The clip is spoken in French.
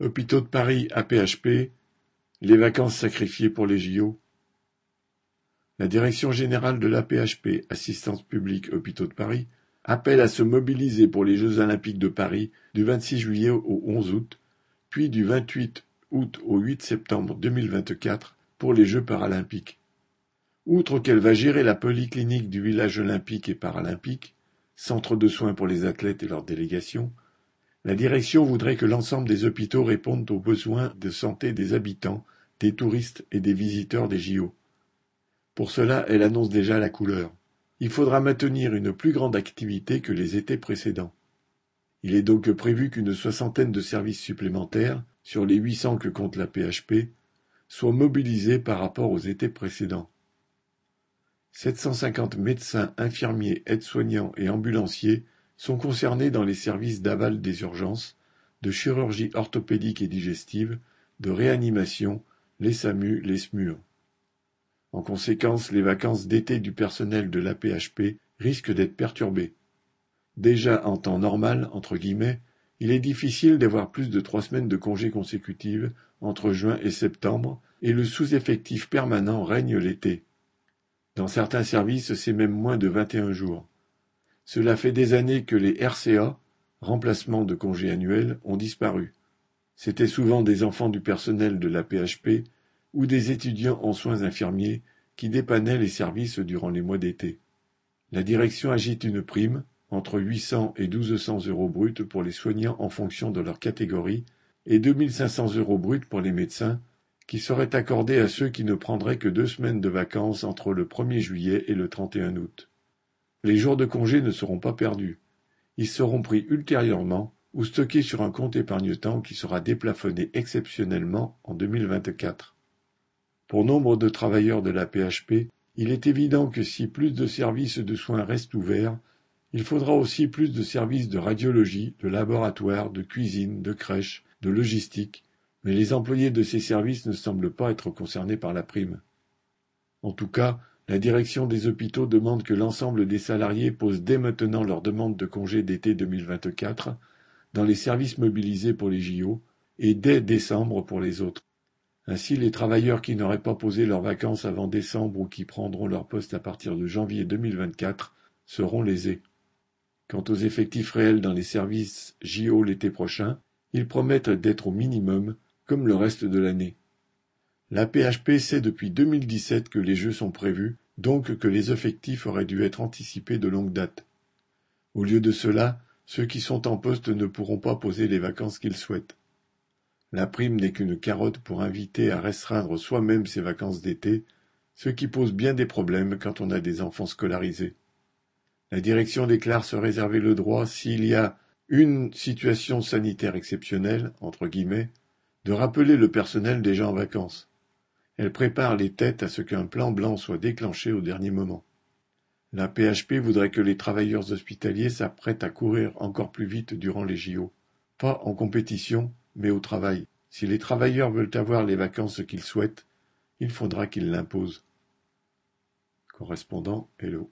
Hôpitaux de Paris AP-HP, les vacances sacrifiées pour les JO. La Direction générale de l'AP-HP, Assistance publique Hôpitaux de Paris, appelle à se mobiliser pour les Jeux olympiques de Paris du 26 juillet au 11 août, puis du 28 août au 8 septembre 2024 pour les Jeux paralympiques. Outre qu'elle va gérer la polyclinique du village olympique et paralympique, centre de soins pour les athlètes et leurs délégations, la direction voudrait que l'ensemble des hôpitaux répondent aux besoins de santé des habitants, des touristes et des visiteurs des JO. Pour cela, elle annonce déjà la couleur. Il faudra maintenir une plus grande activité que les étés précédents. Il est donc prévu qu'une soixantaine de services supplémentaires, sur les 800 que compte la PHP, soient mobilisés par rapport aux étés précédents. 750 médecins, infirmiers, aides-soignants et ambulanciers sont concernés dans les services d'aval des urgences, de chirurgie orthopédique et digestive, de réanimation, les SAMU, les SMUR. En conséquence, les vacances d'été du personnel de l'APHP risquent d'être perturbées. Déjà en temps normal, entre guillemets, il est difficile d'avoir plus de trois semaines de congés consécutives entre juin et septembre, et le sous-effectif permanent règne l'été. Dans certains services, c'est même moins de vingt et un jours. Cela fait des années que les RCA, remplacements de congés annuels, ont disparu. C'étaient souvent des enfants du personnel de la PHP ou des étudiants en soins infirmiers qui dépannaient les services durant les mois d'été. La direction agite une prime, entre 800 et 1200 euros bruts pour les soignants en fonction de leur catégorie, et 2500 euros bruts pour les médecins, qui serait accordée à ceux qui ne prendraient que deux semaines de vacances entre le 1er juillet et le 31 août. Les jours de congé ne seront pas perdus. Ils seront pris ultérieurement ou stockés sur un compte épargne-temps qui sera déplafonné exceptionnellement en 2024. Pour nombre de travailleurs de la PHP, il est évident que si plus de services de soins restent ouverts, il faudra aussi plus de services de radiologie, de laboratoire, de cuisine, de crèche, de logistique, mais les employés de ces services ne semblent pas être concernés par la prime. En tout cas, la direction des hôpitaux demande que l'ensemble des salariés posent dès maintenant leur demande de congé d'été 2024 dans les services mobilisés pour les JO et dès décembre pour les autres. Ainsi, les travailleurs qui n'auraient pas posé leurs vacances avant décembre ou qui prendront leur poste à partir de janvier 2024 seront lésés. Quant aux effectifs réels dans les services JO l'été prochain, ils promettent d'être au minimum comme le reste de l'année. La PHP sait depuis 2017 que les Jeux sont prévus, donc que les effectifs auraient dû être anticipés de longue date. Au lieu de cela, ceux qui sont en poste ne pourront pas poser les vacances qu'ils souhaitent. La prime n'est qu'une carotte pour inviter à restreindre soi-même ses vacances d'été, ce qui pose bien des problèmes quand on a des enfants scolarisés. La direction déclare se réserver le droit, s'il y a une situation sanitaire exceptionnelle, entre guillemets, de rappeler le personnel déjà en vacances. Elle prépare les têtes à ce qu'un plan blanc soit déclenché au dernier moment. La PHP voudrait que les travailleurs hospitaliers s'apprêtent à courir encore plus vite durant les JO. Pas en compétition, mais au travail. Si les travailleurs veulent avoir les vacances qu'ils souhaitent, il faudra qu'ils l'imposent. Correspondant Hello.